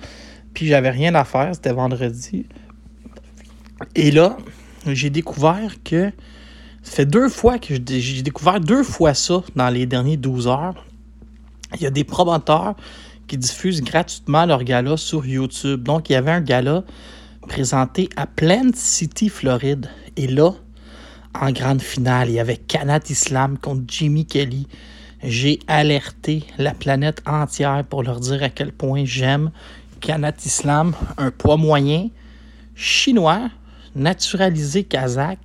puis j'avais rien à faire c'était vendredi. Et là j'ai découvert que ça fait deux fois que j'ai découvert deux fois ça dans les derniers 12 heures il y a des promoteurs qui diffusent gratuitement leur gala sur YouTube. Donc, il y avait un gala présenté à Plant City, Floride. Et là, en grande finale, il y avait Kanat Islam contre Jimmy Kelly. J'ai alerté la planète entière pour leur dire à quel point j'aime Kanat Islam, un poids moyen, chinois, naturalisé kazakh,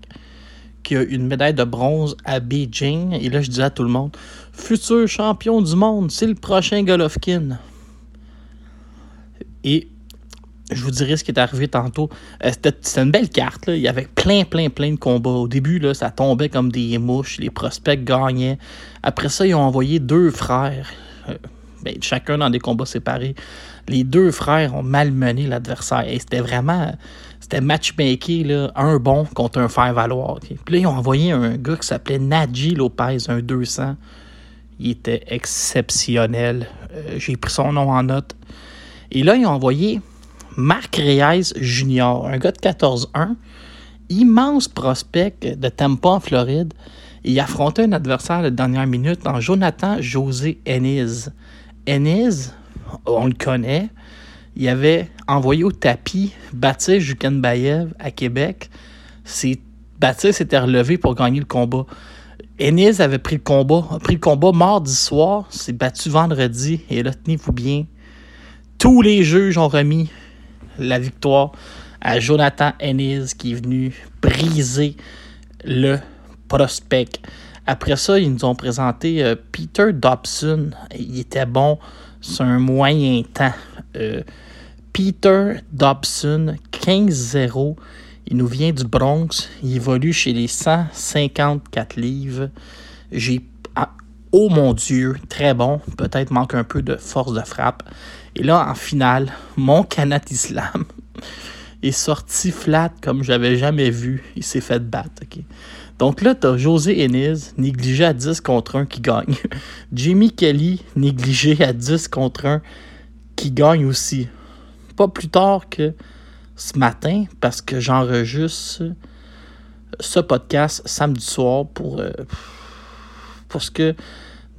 qui a une médaille de bronze à Beijing. Et là, je dis à tout le monde, futur champion du monde, c'est le prochain Golovkin. Et je vous dirai ce qui est arrivé tantôt. Euh, c'était une belle carte. Là. Il y avait plein, plein, plein de combats. Au début, là, ça tombait comme des mouches. Les prospects gagnaient. Après ça, ils ont envoyé deux frères. euh, ben, chacun dans des combats séparés. Les deux frères ont malmené l'adversaire. Et c'était vraiment. C'était matchmaking, là, un bon contre un faire-valoir. ok. Puis là, ils ont envoyé un gars qui s'appelait Nadji Lopez, un 200. Il était exceptionnel. Euh, J'ai pris son nom en note. Et là, ils ont envoyé Marc Reyes Jr., un gars de 14-1, immense prospect de Tampa en Floride. Il affrontait un adversaire de dernière minute en Jonathan José Ennis. Ennis, on le connaît, il avait envoyé au tapis Baptiste Jukenbayev à Québec. Baptiste s'était relevé pour gagner le combat. Ennis avait pris le combat, pris le combat mardi soir, s'est battu vendredi, et là, tenez-vous bien, tous les juges ont remis la victoire à Jonathan Ennis qui est venu briser le prospect. Après ça, ils nous ont présenté euh, Peter Dobson. Il était bon, c'est un moyen temps. Euh, Peter Dobson, 15-0. Il nous vient du Bronx. Il évolue chez les 154 livres. J'ai. ah, oh mon Dieu, très bon. Peut-être manque un peu de force de frappe. Et là, en finale, mon Kanat Islam est sorti flat comme j'avais jamais vu. Il s'est fait battre. Donc là, tu as José Ennis, négligé à 10 contre 1 qui gagne. Jimmy Kelly, négligé à 10 contre 1 qui gagne aussi. Pas plus tard que ce matin, parce que j'enregistre ce podcast samedi soir pour, euh, parce que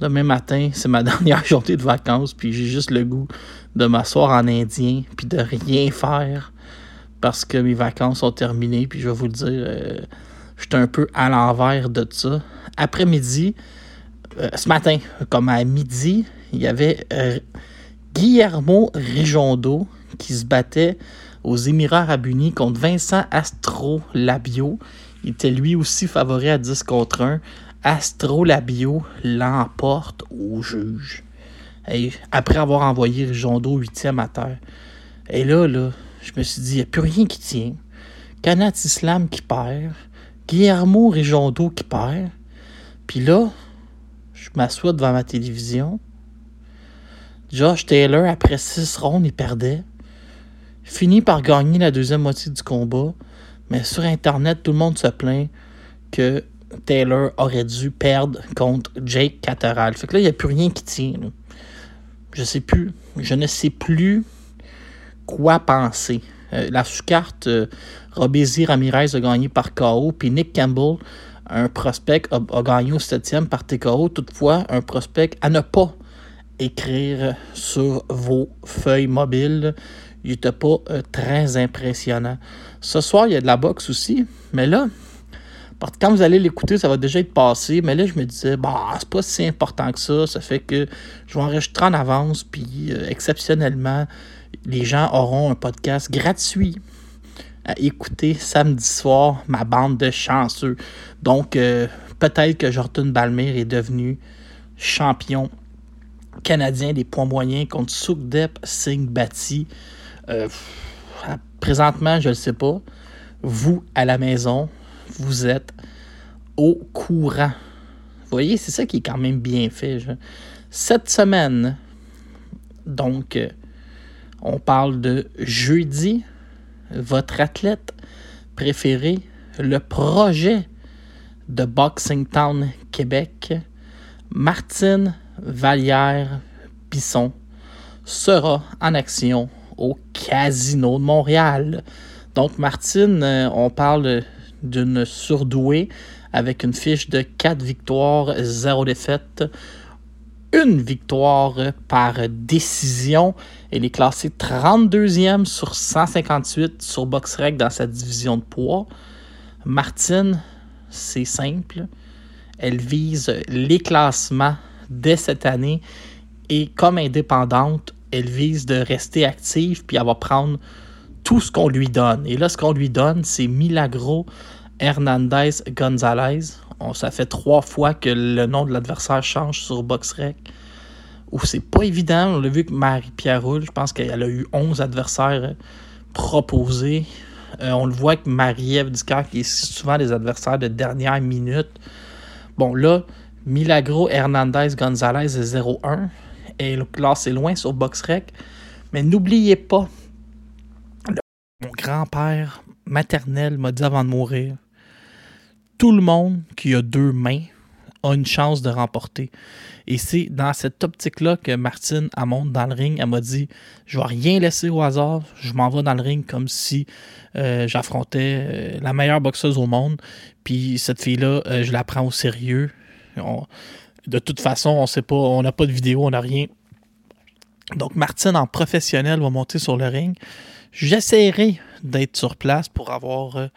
demain matin, c'est ma dernière journée de vacances, puis j'ai juste le goût de m'asseoir en indien, puis de rien faire, parce que mes vacances sont terminées, puis je vais vous le dire, euh, j'étais un peu à l'envers de ça. Après-midi, euh, ce matin, comme à midi, il y avait euh, Guillermo Rijondo qui se battait aux Émirats Arabes Unis contre Vincent Astro-Labio. Il était lui aussi favori à 10 contre 1. Astro-Labio l'emporte au juge. Et après avoir envoyé Rijondo 8e à terre. Et là, là, je me suis dit, il n'y a plus rien qui tient. Kanat Islam qui perd. Guillermo Rijondo qui perd. Puis là, je m'assois devant ma télévision. Josh Taylor, après 6 rondes, il perdait. Finit par gagner la deuxième moitié du combat. Mais sur Internet, tout le monde se plaint que Taylor aurait dû perdre contre Jake Catterall. Fait que là, il n'y a plus rien qui tient. là. Je sais plus. Je ne sais plus quoi penser. Euh, la sous-carte, euh, Robézy Ramirez a gagné par KO, puis Nick Campbell, un prospect, a, gagné au 7e par TKO. Toutefois, un prospect à ne pas écrire sur vos feuilles mobiles. Il n'était pas euh, très impressionnant. Ce soir, il y a de la boxe aussi, mais là, quand vous allez l'écouter, ça va déjà être passé. Mais là, je me disais, bah, c'est pas si important que ça. Ça fait que je vais enregistrer en avance. Puis, euh, exceptionnellement, les gens auront un podcast gratuit à écouter samedi soir ma bande de chanceux. Donc, euh, peut-être que Jordan Balmer est devenu champion canadien des points moyens contre Sukdep Singh Bati. Euh, présentement, je ne le sais pas. Vous, à la maison, vous êtes au courant. Vous voyez, c'est ça qui est quand même bien fait. Cette semaine, donc, euh, on parle de jeudi, votre athlète préféré, le projet de Boxing Town Québec, Martine Vallière Bisson, sera en action au Casino de Montréal. Donc, Martine, euh, on parle d'une surdouée avec une fiche de 4 victoires, 0 défaites, une victoire par décision. Elle est classée 32e sur 158 sur BoxRec dans sa division de poids. Martine, c'est simple. Elle vise les classements dès cette année et comme indépendante, elle vise de rester active puis elle va prendre tout ce qu'on lui donne. Et là, ce qu'on lui donne, c'est Milagro Hernandez Gonzalez. On, ça fait trois fois que le nom de l'adversaire change sur BoxRec. Ou c'est pas évident. On l'a vu que Marie-Pierre Roule, je pense qu'elle a eu 11 adversaires proposés. Euh, on le voit que Marie-Ève qui est souvent des adversaires de dernière minute. Bon, là, Milagro Hernandez Gonzalez est 0-1. Et là, c'est loin sur BoxRec. Mais n'oubliez pas, le- mon grand-père maternel m'a dit avant de mourir tout le monde qui a deux mains une chance de remporter. Et c'est dans cette optique-là que Martine, elle monte dans le ring. Elle m'a dit Je vais rien laisser au hasard. Je m'en vais dans le ring comme si euh, j'affrontais euh, la meilleure boxeuse au monde. Puis cette fille-là, euh, je la prends au sérieux. De toute façon, on sait pas, on n'a pas de vidéo, on n'a rien. Donc Martine, en professionnel, va monter sur le ring. J'essaierai d'être sur place pour avoir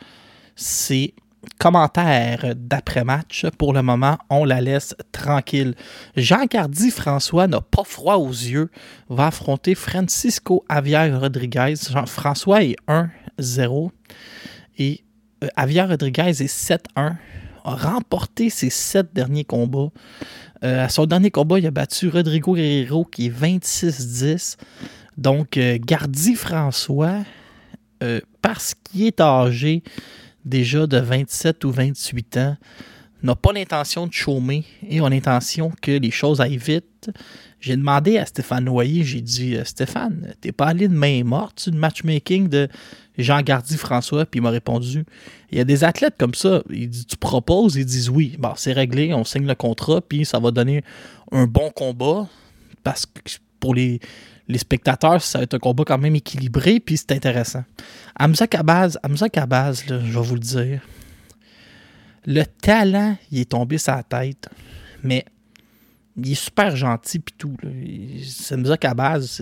ses commentaires d'après-match. Pour le moment, on la laisse tranquille. Jean Cardi François n'a pas froid aux yeux, va affronter Francisco Javier Rodriguez. Jean- François est 1-0 et euh, Javier Rodriguez est 7-1. A remporté ses sept derniers combats. Euh, à son dernier combat, il a battu Rodrigo Guerrero qui est 26-10. Donc, Gardi François, euh, parce qu'il est âgé déjà de 27 ou 28 ans, n'a pas l'intention de chômer et a l'intention que les choses aillent vite. J'ai demandé à Stéphane Noyer, j'ai dit euh, Stéphane, t'es pas allé de main morte sur matchmaking de Jean Gardi François, puis il m'a répondu il y a des athlètes comme ça, ils disent, tu proposes, ils disent oui, bon, c'est réglé, on signe le contrat, puis ça va donner un bon combat parce que pour les, les spectateurs, ça va être un combat quand même équilibré, puis c'est intéressant. Hamza Kabaz, je vais vous le dire, le talent, il est tombé la tête, mais il est super gentil puis tout. là. Hamza Kabaz,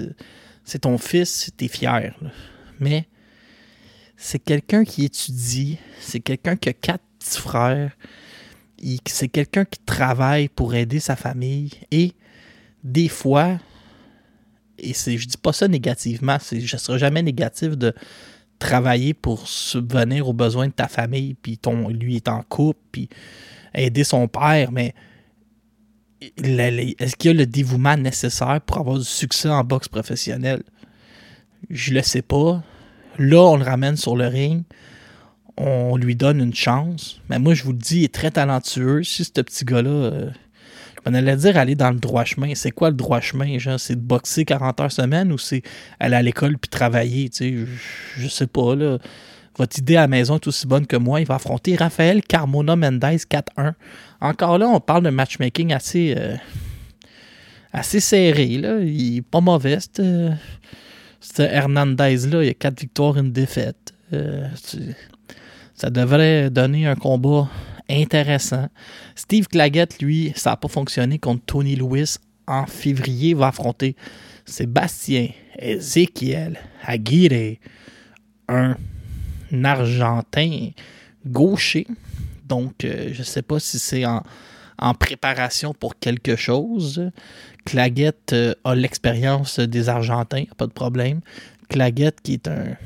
c'est- ton fils, t'es fier. Mais c'est quelqu'un qui étudie, c'est quelqu'un qui a quatre petits frères, c'est quelqu'un qui travaille pour aider sa famille et des fois, et c'est, je dis pas ça négativement, c'est, je ne serai jamais négatif de travailler pour subvenir aux besoins de ta famille, puis ton, lui est en couple, puis aider son père, mais est-ce qu'il y a le dévouement nécessaire pour avoir du succès en boxe professionnelle? Je le sais pas. Là, on le ramène sur le ring. On lui donne une chance. Mais moi, je vous le dis, il est très talentueux. Si ce petit gars-là, euh, on allait dire aller dans le droit chemin. C'est quoi le droit chemin? Genre, c'est de boxer 40 heures semaine ou c'est aller à l'école puis travailler? Tu sais, je, sais pas, là. Votre idée à la maison est aussi bonne que moi. Il va affronter Raphaël Carmona Mendez 4-1. Encore là, on parle de matchmaking assez, euh, assez serré. Là. Il est pas mauvais. Euh, Hernandez-là, il a 4 victoires, une défaite. Euh, ça devrait donner un combat intéressant. Steve Claggett, lui, ça n'a pas fonctionné contre Tony Lewis. En février, va affronter Sébastien Ezekiel Aguirre, un Argentin gaucher. Donc, euh, je ne sais pas si c'est en, préparation pour quelque chose. Claggett euh, a l'expérience des Argentins, pas de problème. Claggett qui est un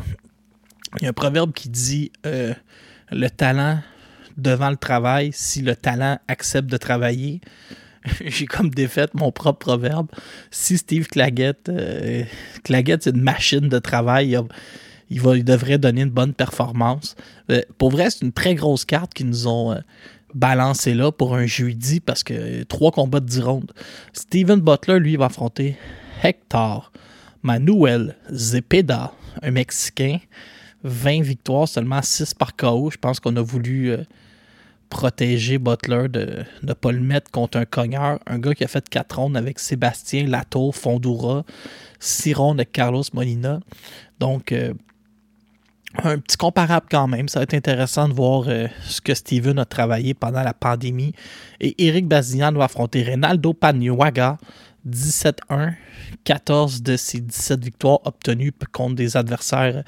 Il y a un proverbe qui dit euh, le talent devant le travail si le talent accepte de travailler. J'ai comme défaite mon propre proverbe. Si Steve Claggett, euh, Claggett c'est une machine de travail, il, va, il devrait donner une bonne performance. Euh, pour vrai, c'est une très grosse carte qu'ils nous ont euh, balancée là pour un jeudi parce que euh, trois combats de 10 rondes. Steven Butler, lui, va affronter Hector Manuel Zepeda, un Mexicain. 20 victoires, seulement 6 par KO. Je pense qu'on a voulu protéger Butler de ne pas le mettre contre un cogneur. Un gars qui a fait 4 rondes avec Sébastien Latour, Fondura, 6 rondes avec Carlos Molina. Donc, euh, un petit comparable quand même. Ça va être intéressant de voir euh, ce que Steven a travaillé pendant la pandémie. Et Eric Bazignan va affronter Reynaldo Paniaga, 17-1, 14 de ses 17 victoires obtenues contre des adversaires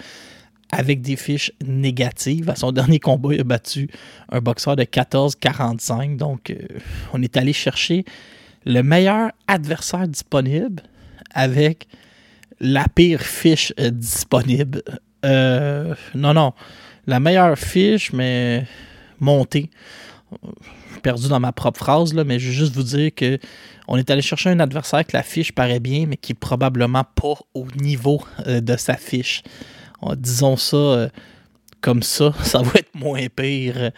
avec des fiches négatives. À son dernier combat, il a battu un boxeur de 14-45. Donc, euh, on est allé chercher le meilleur adversaire disponible avec la pire fiche euh, disponible. Euh, non, non. La meilleure fiche, mais montée. Perdu dans ma propre phrase, là, mais je veux juste vous dire que on est allé chercher un adversaire que la fiche paraît bien, mais qui est probablement pas au niveau de sa fiche. Euh, disons ça euh, comme ça, ça va être moins pire.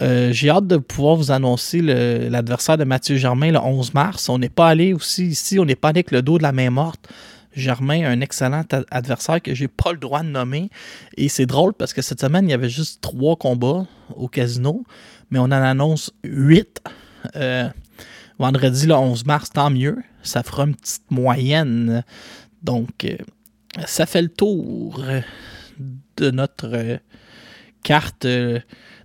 Euh, J'ai hâte de pouvoir vous annoncer l'adversaire de Mathieu Germain le 11 mars. On n'est pas allé aussi ici, on n'est pas allé avec le dos de la main morte. Germain, un excellent adversaire que j'ai pas le droit de nommer. Et c'est drôle parce que cette semaine, il y avait juste trois combats au casino, mais on en annonce huit. Euh, vendredi le 11 mars, tant mieux. Ça fera une petite moyenne. Donc, ça fait le tour euh, de notre euh, carte, euh,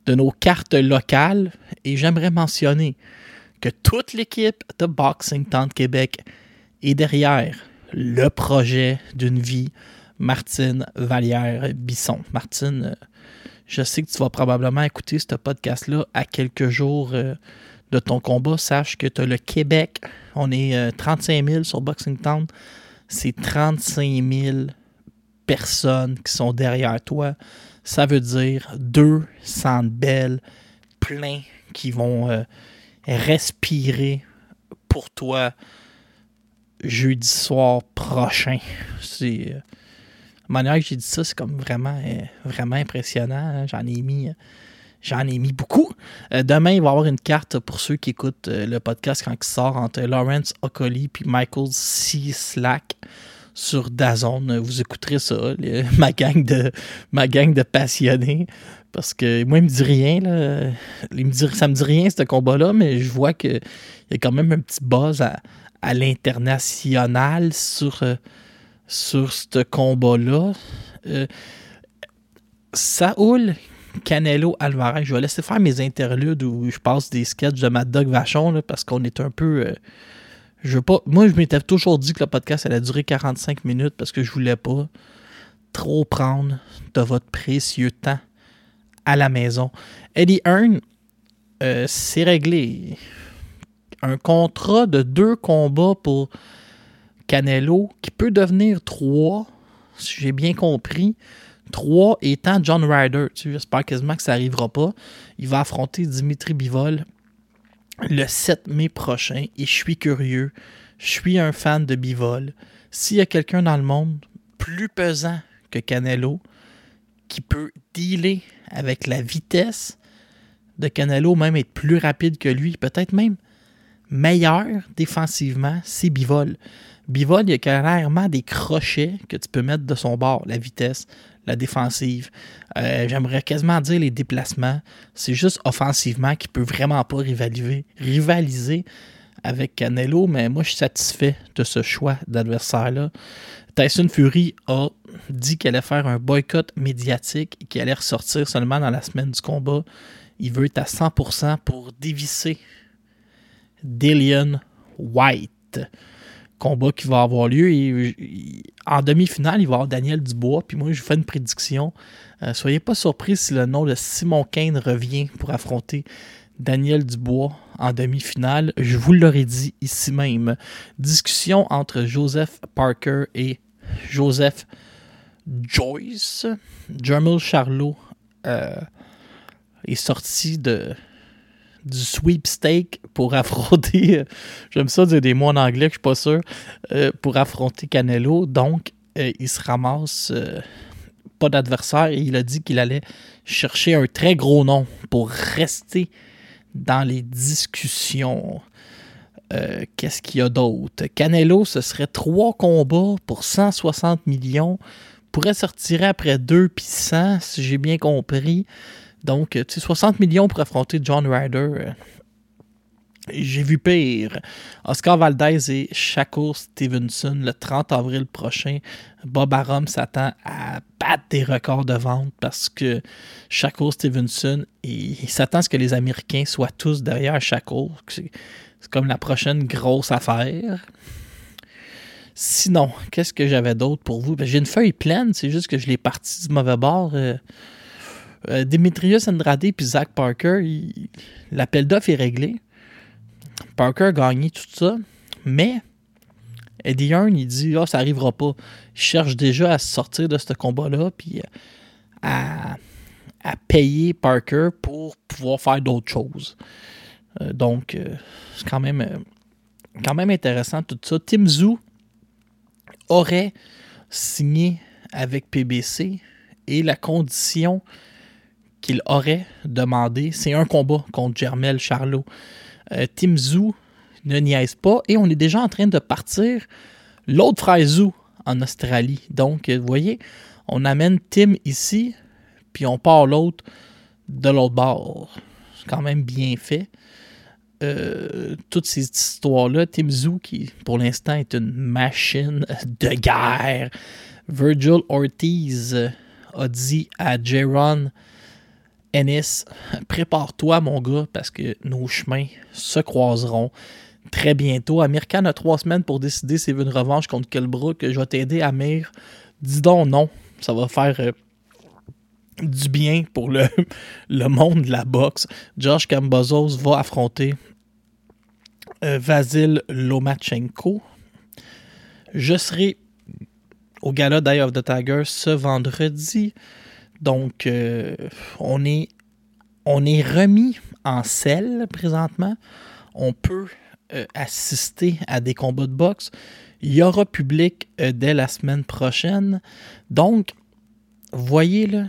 de nos cartes locales. Et j'aimerais mentionner que toute l'équipe de Boxing Temps de Québec est derrière le projet d'une vie, Martine Vallière-Bisson. Martine, euh, je sais que tu vas probablement écouter ce podcast-là à quelques jours euh, de ton combat. Sache que tu as le Québec. On est euh, 35 000 sur Boxing Town. C'est 35 000 personnes qui sont derrière toi. Ça veut dire deux centres belles, pleins, qui vont euh, respirer pour toi jeudi soir prochain. C'est. euh, la manière que j'ai dit ça, c'est comme vraiment, euh, vraiment impressionnant. hein. J'en ai mis. J'en ai mis beaucoup. Euh, demain, il va y avoir une carte pour ceux qui écoutent euh, le podcast quand il sort entre Lawrence Ocoli et Michael C. Slack sur Dazone. Vous écouterez ça, ma, gang de, ma gang de passionnés. Parce que moi, il me dit rien. Là. Il me dit, ça me dit rien, ce combat-là, mais je vois qu'il y a quand même un petit buzz à, à l'international sur, euh, sur ce combat-là. Saoul Canelo Alvarez, je vais laisser faire mes interludes où je passe des sketchs de Mad Dog Vachon là, parce qu'on est un peu. euh, je veux pas. Moi, je m'étais toujours dit que le podcast allait durer 45 minutes parce que je voulais pas trop prendre de votre précieux temps à la maison. Eddie Hearn, euh, c'est réglé. Un contrat de deux combats pour Canelo qui peut devenir trois, si j'ai bien compris. Trois étant John Ryder. J'espère quasiment que ça n'arrivera pas. Il va affronter Dimitri Bivol le 7 mai prochain et je suis curieux. Je suis un fan de Bivol. S'il y a quelqu'un dans le monde plus pesant que Canelo qui peut dealer avec la vitesse de Canelo, même être plus rapide que lui, peut-être même meilleur défensivement, c'est Bivol. Bivol, il y a clairement des crochets que tu peux mettre de son bord, la vitesse, la défensive. Euh, J'aimerais quasiment dire les déplacements. C'est juste offensivement qu'il peut vraiment pas rivaliser, rivaliser avec Canelo, mais moi je suis satisfait de ce choix d'adversaire-là. Tyson Fury a dit qu'elle allait faire un boycott médiatique et qu'il allait ressortir seulement dans la semaine du combat. Il veut être à 100% pour dévisser Dillian White. Combat qui va avoir lieu. Et, et- en demi-finale, il va y avoir Daniel Dubois. Puis moi, je vous fais une prédiction. Euh, soyez pas surpris si le nom de Simon Kane revient pour affronter Daniel Dubois en demi-finale. Je vous l'aurais dit ici même. Discussion entre Joseph Parker et Joseph Joyce. Jermel Charlot euh, est sorti de, du sweepstake pour affronter. euh, J'aime ça dire des mots en anglais que je suis pas sûr. euh, pour affronter Canelo. Donc, euh, il se ramasse pas d'adversaire et il a dit qu'il allait chercher un très gros nom pour rester dans les discussions. Qu'est-ce qu'il y a d'autre? Canelo, ce serait trois combats pour 160 millions. Pourrait sortir après 2 puis 100, si j'ai bien compris. Donc, euh, tu sais, 60 millions pour affronter John Ryder. euh, J'ai vu pire. Oscar Valdez et Shakur Stevenson le 30 avril prochain. Bob Arum s'attend à battre des records de vente parce que Shakur Stevenson, il, s'attend à ce que les Américains soient tous derrière Shakur. C'est comme la prochaine grosse affaire. Sinon, qu'est-ce que j'avais d'autre pour vous? Ben, J'ai une feuille pleine, c'est juste que je l'ai parti du mauvais bord. Euh, euh, Demetrius Andrade et Zach Parker, l'appel d'offres est réglé. Parker a gagné tout ça, mais Eddie Hearn, il dit Ah, ça arrivera pas. Il cherche déjà à sortir de ce combat-là, puis euh, à, à payer Parker pour pouvoir faire d'autres choses. Euh, donc, euh, c'est quand même, quand même intéressant tout ça. Tim Zoo aurait signé avec PBC et la condition qu'il aurait demandé, c'est un combat contre Jermel Charlot. Euh, Tim Zoo ne niaise pas et on est déjà en train de partir l'autre frère Zoo en Australie. Donc, vous voyez, on amène Tim ici, puis on part l'autre de l'autre bord. C'est quand même bien fait. Euh, toutes ces histoires-là, Tim Zoo, qui pour l'instant est une machine de guerre. Virgil Ortiz a dit à Jaron Ennis Prépare-toi, mon gars, parce que nos chemins se croiseront très bientôt. Amir Khan a trois semaines pour décider s'il veut une revanche contre Kelbrook. Je vais t'aider, Amir. Dis donc non. Ça va faire euh, du bien pour le, monde de la boxe. Josh Kambozos va affronter euh, Vasil Lomachenko. Je serai au gala Day of the Tiger ce vendredi. Donc, euh, on, est, on est remis en selle présentement. On peut euh, assister à des combats de boxe. Il y aura public euh, dès la semaine prochaine. Donc, voyez là,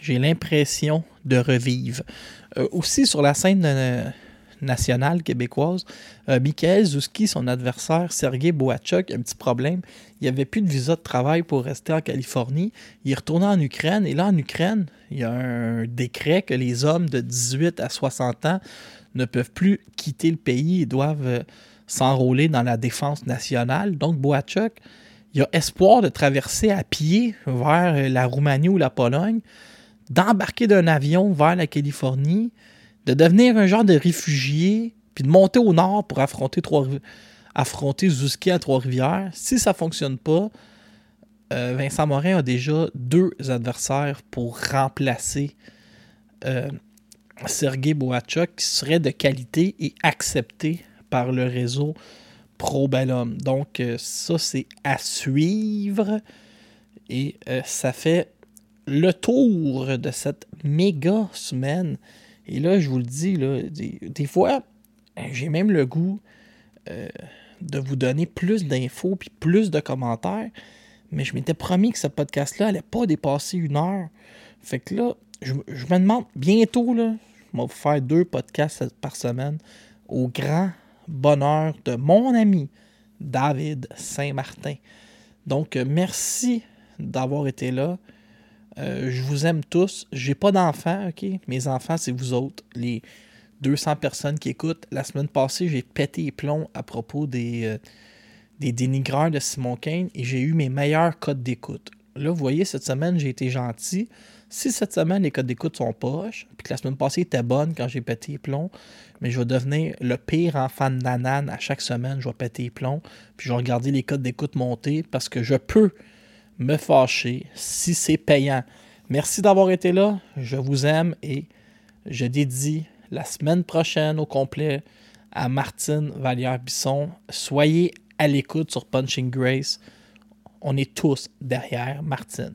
j'ai l'impression de revivre. Aussi sur la scène euh, nationale québécoise, euh, Michael Zouski, son adversaire, Sergei Boachuk, un petit problème. Il n'y avait plus de visa de travail pour rester en Californie. Il est en Ukraine. Et là, en Ukraine, il y a un décret que les hommes de 18 à 60 ans ne peuvent plus quitter le pays et doivent euh, s'enrôler dans la défense nationale. Donc, Boachuk, il a espoir de traverser à pied vers la Roumanie ou la Pologne, d'embarquer d'un avion vers la Californie, de devenir un genre de réfugié, puis de monter au nord pour affronter, Trois, affronter Zouski à Trois-Rivières. Si ça ne fonctionne pas, euh, Vincent Morin a déjà deux adversaires pour remplacer euh, Sergei Boachuk qui serait de qualité et accepté par le réseau Pro Bellum. Donc, euh, ça, c'est à suivre. Et ça fait le tour de cette méga semaine. Et là, je vous le dis, là, des, fois, j'ai même le goût euh, de vous donner plus d'infos puis plus de commentaires. Mais je m'étais promis que ce podcast-là allait pas dépasser une heure. Fait que là, je, je me demande bientôt, là, je vais vous faire deux podcasts par semaine au grand bonheur de mon ami David Saint-Martin. Donc, euh, merci d'avoir été là. Euh, je vous aime tous. J'ai pas d'enfants, OK? Mes enfants, c'est vous autres, les 200 personnes qui écoutent. La semaine passée, j'ai pété les plombs à propos des, euh, des dénigreurs de Simon Kane et j'ai eu mes meilleurs codes d'écoute. Là, vous voyez, cette semaine, j'ai été gentil. Si cette semaine, les codes d'écoute sont poches, puis que la semaine passée était bonne quand j'ai pété les plombs, mais je vais devenir le pire enfant de nanane à chaque semaine. Je vais péter les plombs, puis je vais regarder les codes d'écoute monter parce que je peux me fâcher si c'est payant. Merci d'avoir été là. Je vous aime et je dédie la semaine prochaine au complet à Martine Vallière-Bisson. Soyez à l'écoute sur Punching Grace. on est tous derrière Martine.